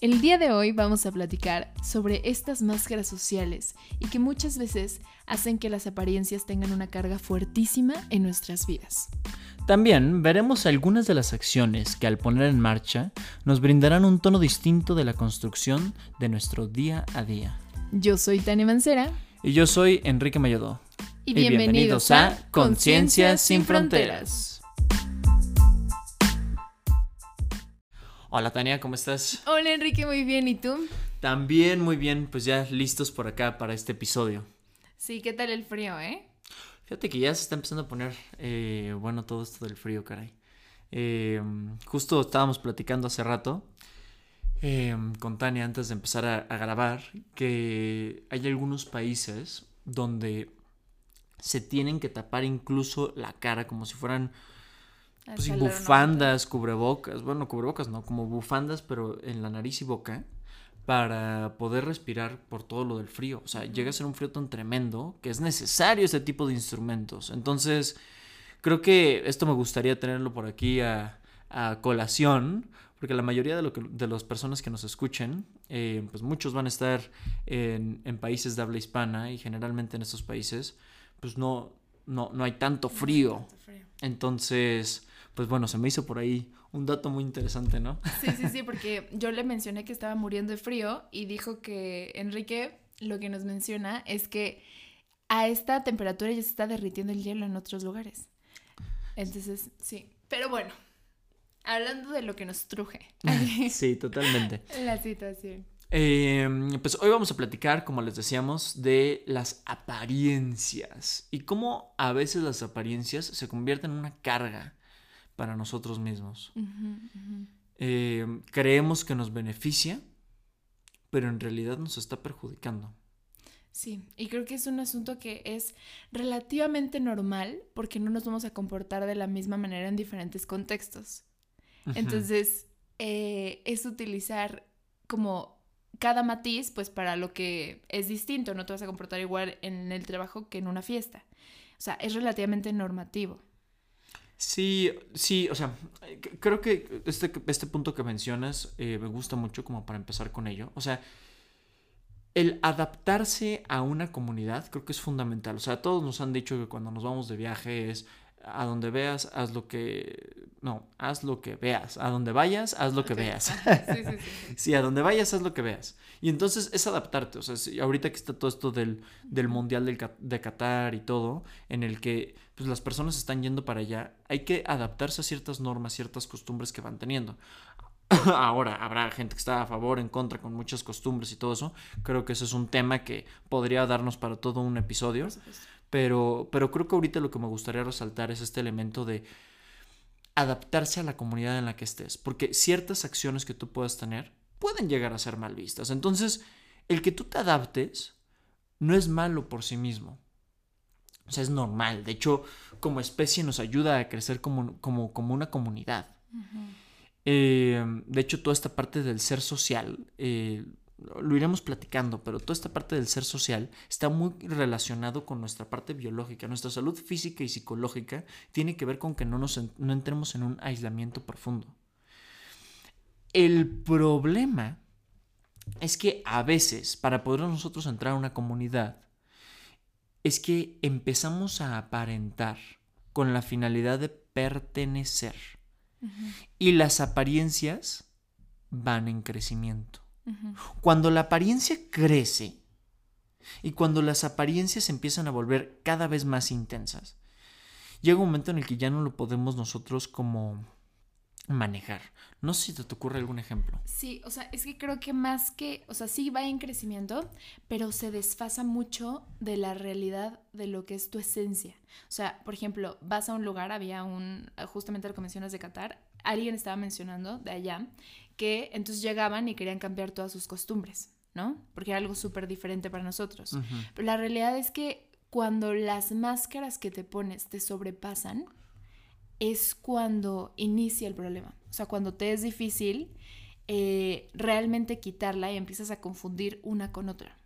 El día de hoy vamos a platicar sobre estas máscaras sociales y que muchas veces hacen que las apariencias tengan una carga fuertísima en nuestras vidas. También veremos algunas de las acciones que al poner en marcha nos brindarán un tono distinto de la construcción de nuestro día a día. Yo soy Tania Mancera. Y yo soy Enrique Mayodó. Y bienvenidos, a Conciencia sin Fronteras. Hola Tania, ¿cómo estás? Hola Enrique, muy bien. ¿Y tú? También muy bien, pues ya listos por acá para este episodio. Sí, ¿qué tal el frío, eh? Fíjate que ya se está empezando a poner, eh, bueno, todo esto del frío, caray. Eh, justo estábamos platicando hace rato eh, con Tania antes de empezar a, a grabar que hay algunos países donde se tienen que tapar incluso la cara como si fueran pues, sí, bufandas, cubrebocas, bueno, cubrebocas no, como bufandas pero en la nariz y boca para poder respirar por todo lo del frío. O sea, llega a ser un frío tan tremendo que es necesario ese tipo de instrumentos. Entonces, creo que esto me gustaría tenerlo por aquí a, a colación, porque la mayoría de, lo que, de las personas que nos escuchen, eh, pues muchos van a estar en, en países de habla hispana y generalmente en estos países, pues no, no, no hay. Tanto frío. Entonces, pues bueno, se me hizo por ahí un dato muy interesante, ¿no? Sí, sí, sí, porque yo le mencioné que estaba muriendo de frío y dijo que Enrique lo que nos menciona es que a esta temperatura ya se está derritiendo el hielo en otros lugares. Entonces, sí. Pero bueno, hablando de lo que nos truje. sí, totalmente. La situación. Eh, pues hoy vamos a platicar, como les decíamos, de las apariencias y cómo a veces las apariencias se convierten en una carga para nosotros mismos. Eh, creemos que nos beneficia, pero en realidad nos está perjudicando. Sí, y creo que es un asunto que es relativamente normal porque no nos vamos a comportar de la misma manera en diferentes contextos. Entonces, eh, es utilizar como cada matiz, pues para lo que es distinto, no te vas a comportar igual en el trabajo que en una fiesta. O sea, es relativamente normativo. Sí, sí, o sea, creo que este, este punto que mencionas eh, me gusta mucho como para empezar con ello. O sea, el adaptarse a una comunidad creo que es fundamental. O sea, todos nos han dicho que cuando nos vamos de viaje es a donde veas, haz lo que... No, haz lo que veas. A donde vayas, haz lo que veas. Sí, sí, sí, sí. A donde vayas, haz lo que veas. Y entonces es adaptarte. O sea, si- ahorita que está todo esto del, del Mundial del de Qatar y todo, en el que pues, las personas están yendo para allá, hay que adaptarse a ciertas normas, ciertas costumbres que van teniendo. Ahora, habrá gente que está a favor, en contra, con muchas costumbres y todo eso. Creo que ese es un tema que podría darnos para todo un episodio. Por. Pero, pero creo que ahorita lo que me gustaría resaltar es este elemento de adaptarse a la comunidad en la que estés. Porque ciertas acciones que tú puedas tener pueden llegar a ser mal vistas. Entonces, el que tú te adaptes no es malo por sí mismo. O sea, es normal. De hecho, como especie nos ayuda a crecer como, como, como una comunidad. Eh, de hecho, toda esta parte del ser social, eh, lo iremos platicando, pero toda esta parte del ser social está muy relacionado con nuestra parte biológica. Nuestra salud física y psicológica tiene que ver con que no, nos, no entremos en un aislamiento profundo. El problema es que a veces, para poder nosotros entrar a una comunidad, es que empezamos a aparentar con la finalidad de pertenecer. Y las apariencias van en crecimiento. Cuando la apariencia crece y cuando las apariencias empiezan a volver cada vez más intensas, llega un momento en el que ya no lo podemos nosotros como manejar. No sé si te, te ocurre algún ejemplo. Sí, o sea, es que creo que más que, o sea, sí va en crecimiento, pero se desfasa mucho de la realidad de lo que es tu esencia. O sea, por ejemplo, vas a un lugar, había un, justamente lo que mencionas de Qatar, alguien estaba mencionando de allá, que entonces llegaban y querían cambiar todas sus costumbres, ¿no? Porque era algo súper diferente para nosotros. Pero la realidad es que cuando las máscaras que te pones te sobrepasan, es cuando inicia el problema. O sea, cuando te es difícil eh, realmente quitarla y empiezas a confundir una con otra.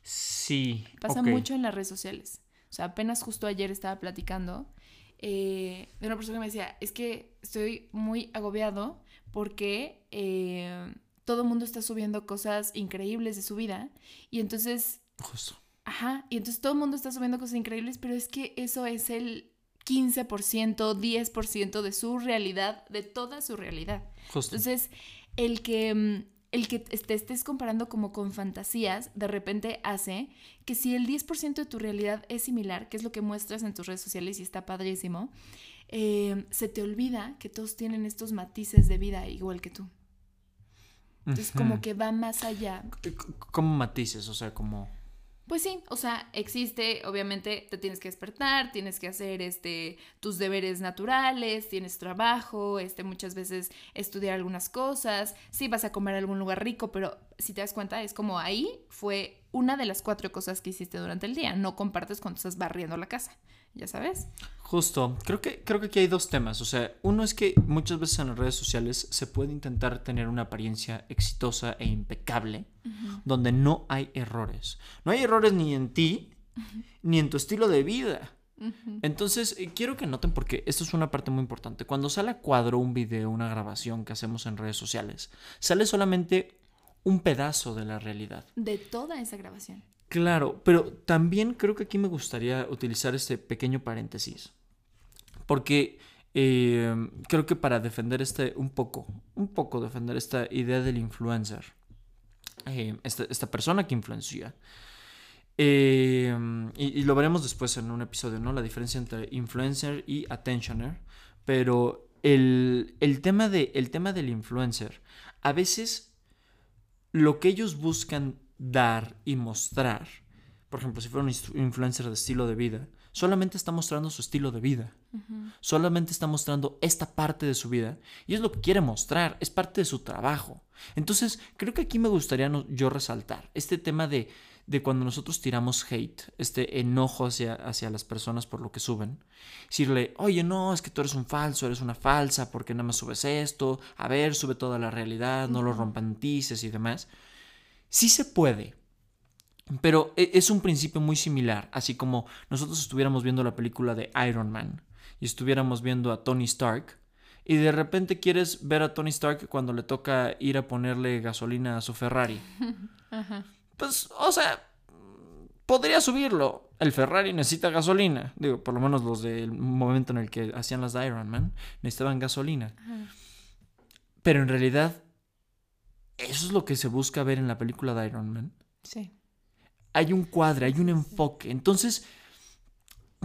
Sí. Pasa mucho en las redes sociales. O sea, apenas justo ayer estaba platicando eh, de una persona que me decía, es que estoy muy agobiado porque eh, todo el mundo está subiendo cosas increíbles de su vida y entonces... Justo. Ajá, y entonces todo el mundo está subiendo cosas increíbles, pero es que eso es el 15%, 10% de su realidad, de toda su realidad. Justo. Entonces, el que, mm, el que te estés comparando como con fantasías, de repente hace que si el 10% de tu realidad es similar, que es lo que muestras en tus redes sociales y está padrísimo, eh, se te olvida que todos tienen estos matices de vida igual que tú. Entonces, como que va más allá. C- Como matices, o sea, como... Pues sí, o sea, existe, obviamente te tienes que despertar, tienes que hacer este tus deberes naturales, tienes trabajo, este muchas veces estudiar algunas cosas, sí vas a comer a algún lugar rico, pero si te das cuenta es como ahí fue una de las cuatro cosas que hiciste durante el día, no compartes cuando estás barriendo la casa, ya sabes. Justo, creo que, creo que aquí hay dos temas. O sea, uno es que muchas veces en las redes sociales se puede intentar tener una apariencia exitosa e impecable, donde no hay errores. No hay errores ni en ti, ni en tu estilo de vida. Entonces, eh, quiero que noten porque esto es una parte muy importante. Cuando sale a cuadro un video, una grabación que hacemos en redes sociales, sale solamente un pedazo de la realidad. De toda esa grabación. Claro, pero también creo que aquí me gustaría utilizar este pequeño paréntesis. Porque eh, creo que para defender este, un poco, un poco defender esta idea del influencer, eh, esta, esta persona que influencia, eh, y, y lo veremos después en un episodio, ¿no? La diferencia entre influencer y attentioner. Pero el, el tema, de, el tema del influencer, a veces lo que ellos buscan dar y mostrar, por ejemplo, si fuera un influencer de estilo de vida, solamente está mostrando su estilo de vida. Solamente está mostrando esta parte de su vida y es lo que quiere mostrar, es parte de su trabajo. Entonces, creo que aquí me gustaría no- yo resaltar este tema de, de cuando nosotros tiramos hate, este enojo hacia, hacia las personas por lo que suben. Decirle, oye, no, es que tú eres un falso, eres una falsa, porque nada más subes esto? A ver, sube toda la realidad, no lo rompantices y demás. Sí se puede, pero e- es un principio muy similar, así como nosotros estuviéramos viendo la película de Iron Man y estuviéramos viendo a Tony Stark y de repente quieres ver a Tony Stark cuando le toca ir a ponerle gasolina a su Ferrari. Pues, o sea, podría subirlo. El Ferrari necesita gasolina. Digo, por lo menos los del momento en el que hacían las de Iron Man necesitaban gasolina. Pero en realidad, eso es lo que se busca ver en la película de Iron Man Sí. hay un cuadro, hay un enfoque. Entonces,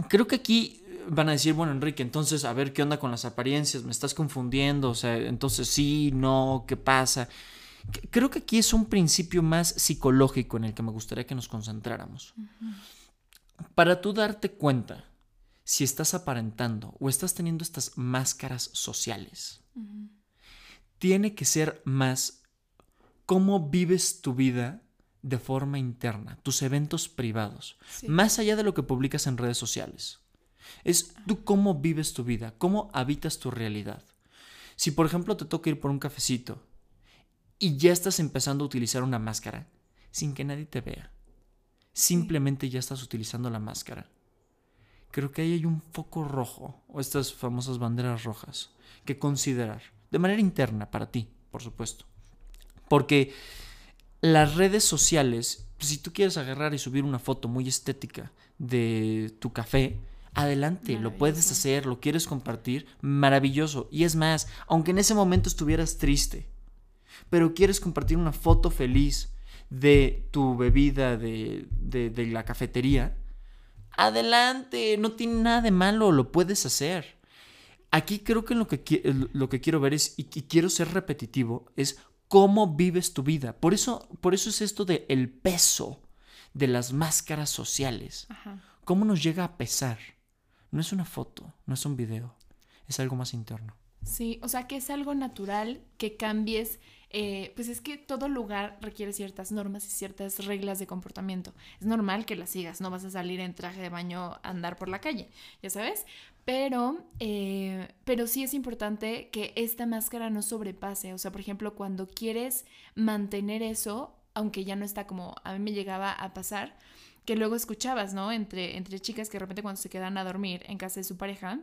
creo que aquí van a decir, bueno, Enrique, entonces, a ver qué onda con las apariencias, me estás confundiendo, o sea, entonces sí, no, ¿qué pasa? Creo que aquí es un principio más psicológico en el que me gustaría que nos concentráramos. Para tú darte cuenta si estás aparentando o estás teniendo estas máscaras sociales, tiene que ser más cómo vives tu vida de forma interna, tus eventos privados, Sí. más allá de lo que publicas en redes sociales. Es tú cómo vives tu vida, cómo habitas tu realidad. Si por ejemplo te toca ir por un cafecito y ya estás empezando a utilizar una máscara sin que nadie te vea, simplemente ya estás utilizando la máscara. Creo que ahí hay un foco rojo, o estas famosas banderas rojas, que considerar, de manera interna para ti, por supuesto. Porque las redes sociales, si tú quieres agarrar y subir una foto muy estética de tu café, adelante, lo puedes hacer, lo quieres compartir, maravilloso. Y es más, aunque en ese momento estuvieras triste, pero quieres compartir una foto feliz de tu bebida de, de- de la cafetería, adelante, no tiene nada de malo, lo puedes hacer. Aquí creo que lo que, lo que quiero ver es, y, y quiero ser repetitivo, es cómo vives tu vida. Por eso, por eso es esto de el peso de las máscaras sociales. Ajá. ¿Cómo nos llega a pesar? No es una foto, no es un video, es algo más interno. Sí, o sea que es algo natural que cambies, eh, pues es que todo lugar requiere ciertas normas y ciertas reglas de comportamiento. Es normal que las sigas, no vas a salir en traje de baño a andar por la calle, ya sabes. Pero, eh, pero sí es importante que esta máscara no sobrepase. O sea, por ejemplo, cuando quieres mantener eso, aunque ya no está como a mí me llegaba a pasar, que luego escuchabas, ¿no? Entre, entre chicas que de repente cuando se quedan a dormir en casa de su pareja,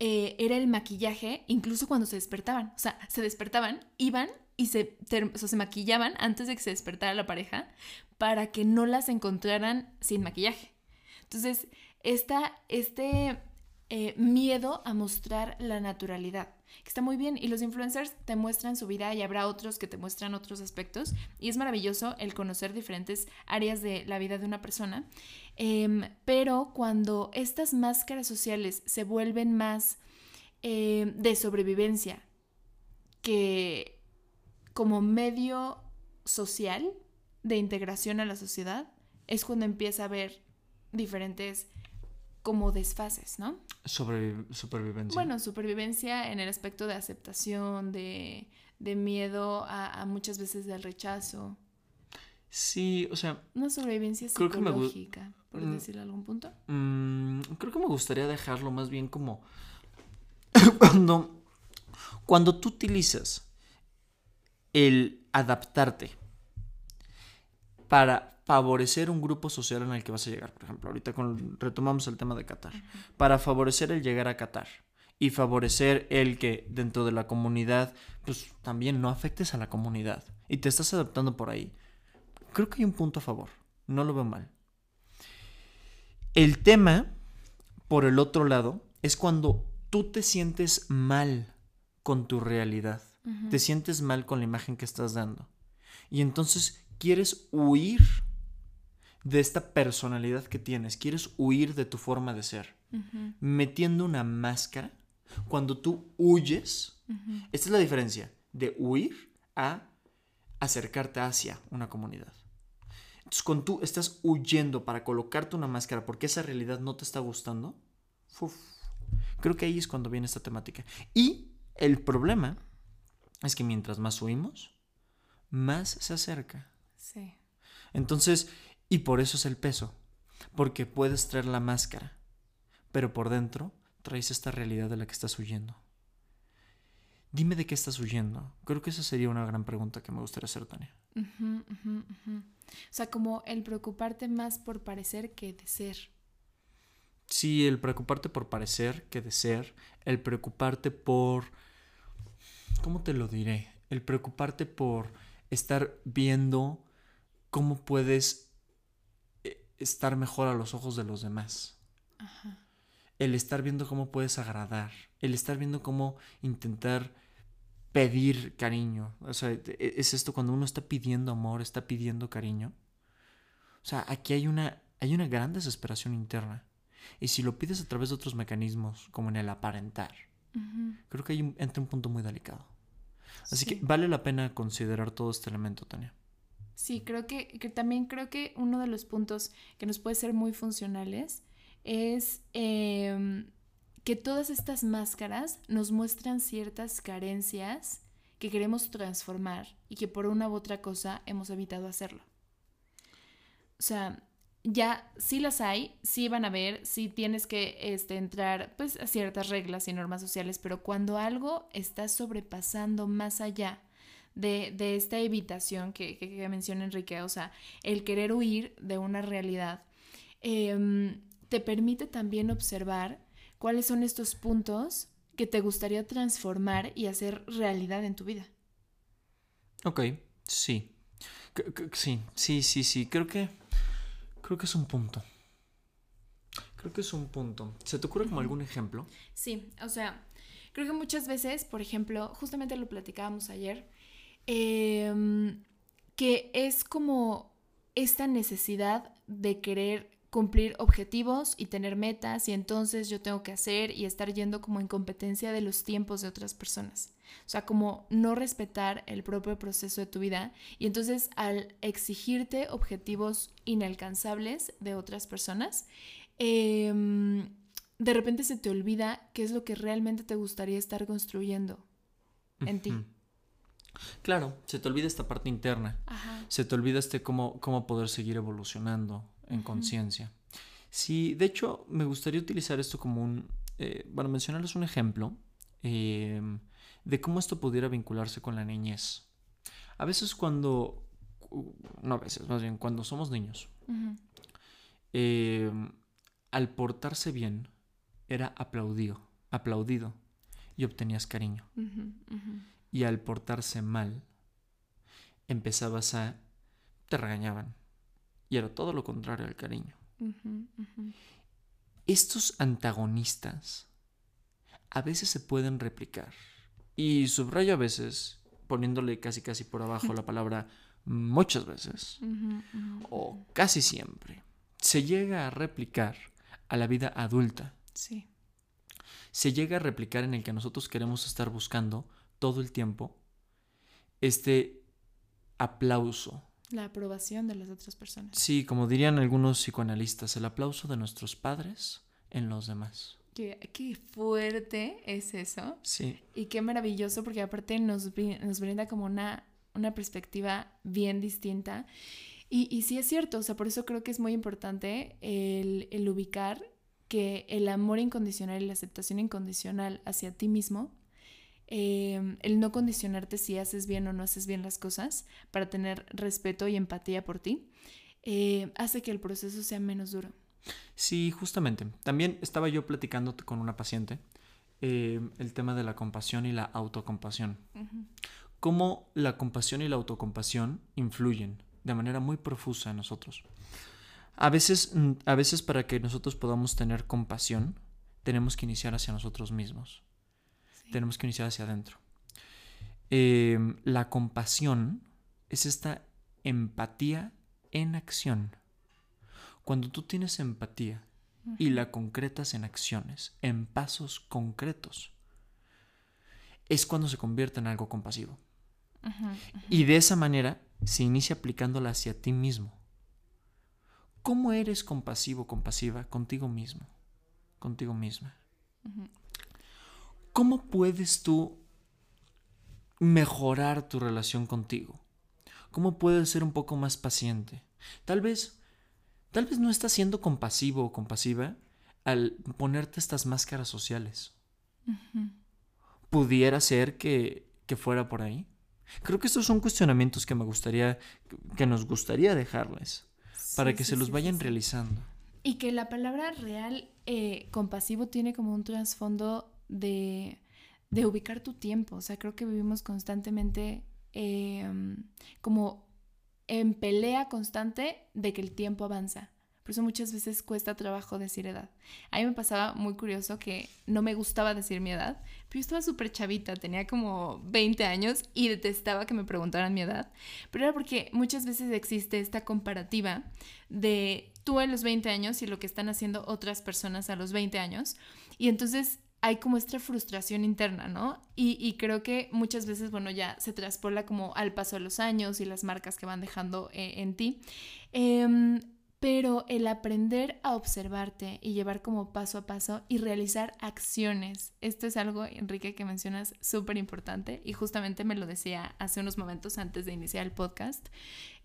eh, era el maquillaje, incluso cuando se despertaban. O sea, se despertaban, iban y se, se maquillaban antes de que se despertara la pareja para que no las encontraran sin maquillaje. Entonces, esta, este eh, miedo a mostrar la naturalidad, que está muy bien, y los influencers te muestran su vida y habrá otros que te muestran otros aspectos, y es maravilloso el conocer diferentes áreas de la vida de una persona, em, pero cuando estas máscaras sociales se vuelven más em, de sobrevivencia que como medio social de integración a la sociedad, es cuando empieza a haber diferentes como desfases, ¿no? Sobre, supervivencia. Bueno, supervivencia en el aspecto de aceptación, de, miedo a, muchas veces del rechazo. Sí, o sea... Una sobrevivencia psicológica, por mm, decirlo algún punto. Mm, creo que me gustaría dejarlo más bien como... cuando, cuando tú utilizas el adaptarte para favorecer un grupo social en el que vas a llegar. Por ejemplo, ahorita con, retomamos el tema de Qatar. Para favorecer el llegar a Qatar y favorecer el que dentro de la comunidad, pues también no afectes a la comunidad y te estás adaptando por ahí. Creo que hay un punto a favor, no lo veo mal. El tema, por el otro lado, es cuando tú te sientes mal con tu realidad, te sientes mal con la imagen que estás dando. Y entonces quieres huir de esta personalidad que tienes, quieres huir de tu forma de ser, metiendo una máscara, cuando tú huyes, esta es la diferencia de huir a acercarte hacia una comunidad. Entonces, cuando tú estás huyendo para colocarte una máscara porque esa realidad no te está gustando, creo que ahí es cuando viene esta temática. Y el problema es que mientras más huimos, más se acerca. Sí. Entonces, y por eso es el peso, porque puedes traer la máscara, pero por dentro traes esta realidad de la que estás huyendo. Dime de qué estás huyendo. Creo que esa sería una gran pregunta que me gustaría hacer, Tania. O sea, como el preocuparte más por parecer que de ser. Sí, el preocuparte por parecer que de ser. El preocuparte por... ¿Cómo te lo diré? El preocuparte por estar viendo cómo puedes estar mejor a los ojos de los demás. El estar viendo cómo puedes agradar. El estar viendo cómo intentar pedir cariño. O sea, e, es esto cuando uno está pidiendo amor, está pidiendo cariño. O sea, aquí hay una, hay una gran desesperación interna. Y si lo pides a través de otros mecanismos, como en el aparentar, creo que hay un, entra un punto muy delicado. Así que vale la pena considerar todo este elemento, Tania. Sí, creo que, también creo que uno de los puntos que nos puede ser muy funcionales es em, que todas estas máscaras nos muestran ciertas carencias que queremos transformar y que por una u otra cosa hemos evitado hacerlo. O sea, ya sí las hay, sí van a ver, sí tienes que este, entrar pues, a ciertas reglas y normas sociales, pero cuando algo está sobrepasando más allá de, esta evitación que, menciona Enrique, o sea, el querer huir de una realidad, em, te permite también observar cuáles son estos puntos que te gustaría transformar y hacer realidad en tu vida. Ok, sí. Sí, sí, sí, sí. Creo que. Creo que es un punto. Creo que es un punto. ¿Se te ocurre como algún ejemplo? Sí, o sea, creo que muchas veces, por ejemplo, justamente lo platicábamos ayer, Em, que es como esta necesidad de querer cumplir objetivos y tener metas y entonces yo tengo que hacer y estar yendo como en competencia de los tiempos de otras personas. O sea, como no respetar el propio proceso de tu vida y entonces al exigirte objetivos inalcanzables de otras personas, em, de repente se te olvida qué es lo que realmente te gustaría estar construyendo en ti. Claro, se te olvida esta parte interna. Se te olvida este cómo, cómo poder seguir evolucionando en conciencia. Sí, de hecho, me gustaría utilizar esto como un. Eh, bueno, mencionarles un ejemplo em, de cómo esto pudiera vincularse con la niñez. A veces, cuando. No a veces, más bien, cuando somos niños, em, al portarse bien, era aplaudido. aplaudido y obtenías cariño. Y al portarse mal, empezabas a... te regañaban. Y era todo lo contrario al cariño. Estos antagonistas a veces se pueden replicar. Y subrayo a veces, poniéndole casi casi por abajo la palabra muchas veces, o casi siempre, se llega a replicar a la vida adulta. Sí. Se llega a replicar en el que nosotros queremos estar buscando todo el tiempo este aplauso. La aprobación de las otras personas. Sí, como dirían algunos psicoanalistas, el aplauso de nuestros padres en los demás. Qué, qué fuerte es eso. Sí. Y qué maravilloso porque aparte nos, nos brinda como una, una perspectiva bien distinta. Y, y, sí es cierto, o sea, por eso creo que es muy importante el, el ubicar que el amor incondicional y la aceptación incondicional hacia ti mismo Em, el no condicionarte si haces bien o no haces bien las cosas para tener respeto y empatía por ti, eh, hace que el proceso sea menos duro. Sí, justamente. También estaba yo platicando con una paciente em, el tema de la compasión y la autocompasión. Cómo la compasión y la autocompasión influyen de manera muy profusa en nosotros. A veces, mm, a veces para que nosotros podamos tener compasión, tenemos que iniciar hacia nosotros mismos tenemos que iniciar hacia adentro. Em, la compasión es esta empatía en acción. Cuando tú tienes empatía y la concretas en acciones, en pasos concretos, es cuando se convierte en algo compasivo. Y de esa manera se inicia aplicándola hacia ti mismo. ¿Cómo eres compasivo, compasiva contigo mismo, contigo misma? ¿Cómo puedes tú mejorar tu relación contigo? ¿Cómo puedes ser un poco más paciente? Tal vez, tal vez no estás siendo compasivo o compasiva al ponerte estas máscaras sociales. Pudiera ser que, que fuera por ahí. Creo que estos son cuestionamientos que me gustaría, que nos gustaría dejarles para que se los vayan realizando. Y que la palabra real eh, compasivo tiene como un trasfondo de, ubicar tu tiempo. O sea, creo que vivimos constantemente em, como en pelea constante de que el tiempo avanza. Por eso muchas veces cuesta trabajo decir edad. A mí me pasaba muy curioso que no me gustaba decir mi edad, pero yo estaba súper chavita, tenía como 20 años y detestaba que me preguntaran mi edad. Pero era porque muchas veces existe esta comparativa de tú a los 20 años y lo que están haciendo otras personas a los 20 años. Y entonces hay como esta frustración interna, ¿no? Y, creo que muchas veces, bueno, ya se traspola como al paso de los años y las marcas que van dejando eh, en ti. Em, pero el aprender a observarte y llevar como paso a paso y realizar acciones, esto es algo, Enrique, que mencionas súper importante y justamente me lo decía hace unos momentos antes de iniciar el podcast,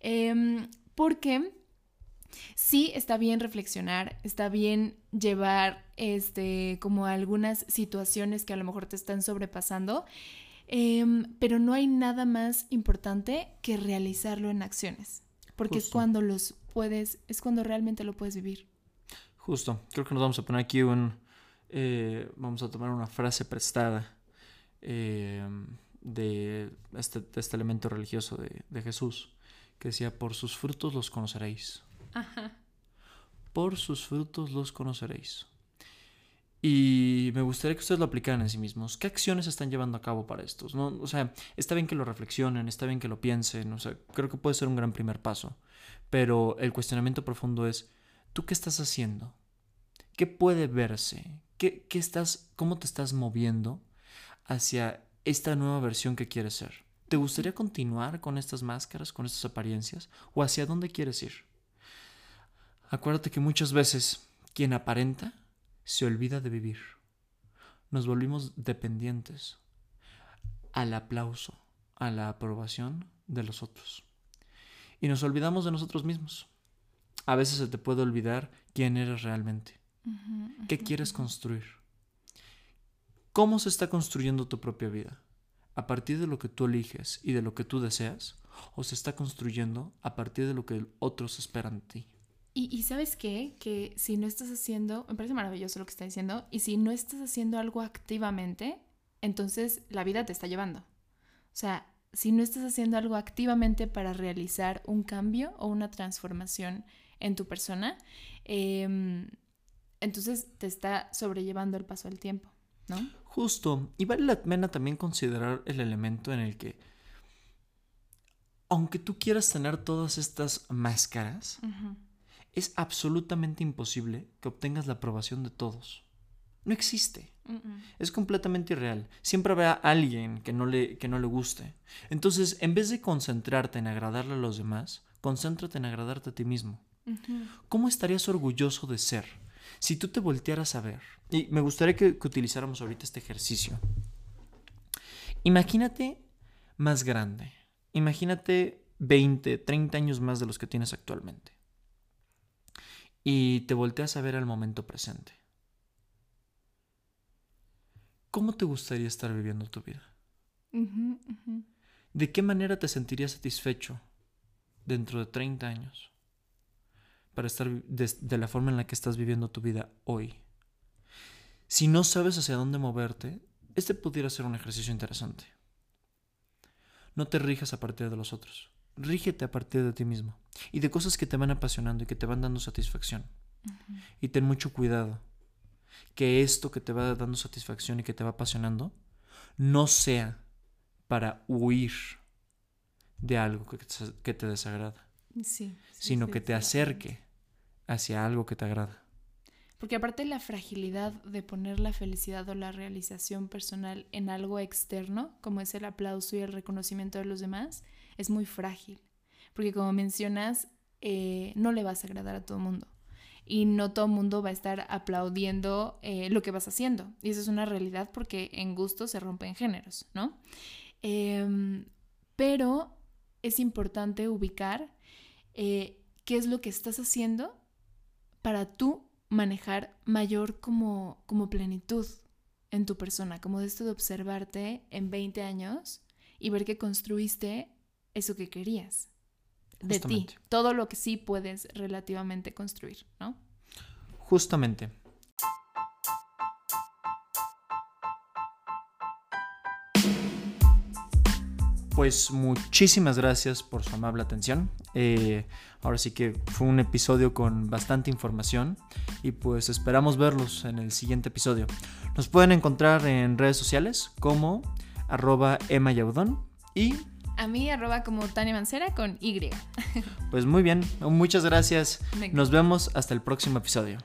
eh, porque Sí, está bien reflexionar, está bien llevar este como algunas situaciones que a lo mejor te están sobrepasando, em, pero no hay nada más importante que realizarlo en acciones, porque es cuando los puedes, es cuando realmente lo puedes vivir. Justo, creo que nos vamos a poner aquí un, eh, vamos a tomar una frase prestada em, de, este, este, elemento religioso de, de Jesús, que decía, por sus frutos los conoceréis. Por sus frutos los conoceréis. Y me gustaría que ustedes lo aplicaran en sí mismos. ¿Qué acciones están llevando a cabo para estos? ¿No? O sea, está bien que lo reflexionen, está bien que lo piensen, o sea, creo que puede ser un gran primer paso. Pero el cuestionamiento profundo es, ¿tú qué estás haciendo? ¿Qué puede verse? ¿Qué, estás, ¿Cómo te estás moviendo hacia esta nueva versión que quieres ser? ¿Te gustaría continuar con estas máscaras, con estas apariencias? ¿O hacia dónde quieres ir? Acuérdate que muchas veces quien aparenta se olvida de vivir. Nos volvimos dependientes al aplauso, a la aprobación de los otros. Y nos olvidamos de nosotros mismos. A veces se te puede olvidar quién eres realmente. ¿Qué quieres construir? ¿Cómo se está construyendo tu propia vida? ¿A partir de lo que tú eliges y de lo que tú deseas? ¿O se está construyendo a partir de lo que otros esperan de ti? Y, y, sabes qué? Que si no estás haciendo, me parece maravilloso lo que está diciendo, y si no estás haciendo algo activamente, entonces la vida te está llevando. O sea, si no estás haciendo algo activamente para realizar un cambio o una transformación en tu persona, eh, entonces te está sobrellevando el paso del tiempo, ¿no? Justo. Y vale la pena también considerar el elemento en el que, aunque tú quieras tener todas estas máscaras, es absolutamente imposible que obtengas la aprobación de todos. No existe. Es completamente irreal. Siempre habrá alguien que no, le, que no le guste. Entonces, en vez de concentrarte en agradarle a los demás, concéntrate en agradarte a ti mismo. ¿Cómo estarías orgulloso de ser? Si tú te voltearas a ver, y me gustaría que, utilizáramos ahorita este ejercicio. Imagínate más grande. Imagínate 20, 30 años más de los que tienes actualmente. Y te volteas a ver al momento presente. ¿Cómo te gustaría estar viviendo tu vida? ¿De qué manera te sentirías satisfecho dentro de 30 años? para estar de, la forma en la que estás viviendo tu vida hoy. Si no sabes hacia dónde moverte, este pudiera ser un ejercicio interesante. No te rijas a partir de los otros. Rígete a partir de ti mismo y de cosas que te van apasionando y que te van dando satisfacción. Y ten mucho cuidado que esto que te va dando satisfacción y que te va apasionando no sea para huir de algo que te, desagrada, sino que te acerque hacia algo que te agrada. Porque aparte la fragilidad de poner la felicidad o la realización personal en algo externo, como es el aplauso y el reconocimiento de los demás, es muy frágil. Porque como mencionas, eh, no le vas a agradar a todo el mundo. Y no todo el mundo va a estar aplaudiendo eh, lo que vas haciendo. Y eso es una realidad porque en gusto se rompen géneros, ¿no? Em, pero es importante ubicar eh, qué es lo que estás haciendo para tú manejar mayor como, como plenitud en tu persona, como de esto de observarte en 20 años y ver que construiste eso que querías de ti, todo lo que sí puedes relativamente construir, ¿no? Justamente. pues muchísimas gracias por su amable atención. Eh, ahora sí que fue un episodio con bastante información y pues esperamos verlos en el siguiente episodio. Nos pueden encontrar en redes sociales como arroba Emma Yaudón y... A mí arroba como Tania Mancera con Y. Pues muy bien, muchas gracias. Nos vemos hasta el próximo episodio.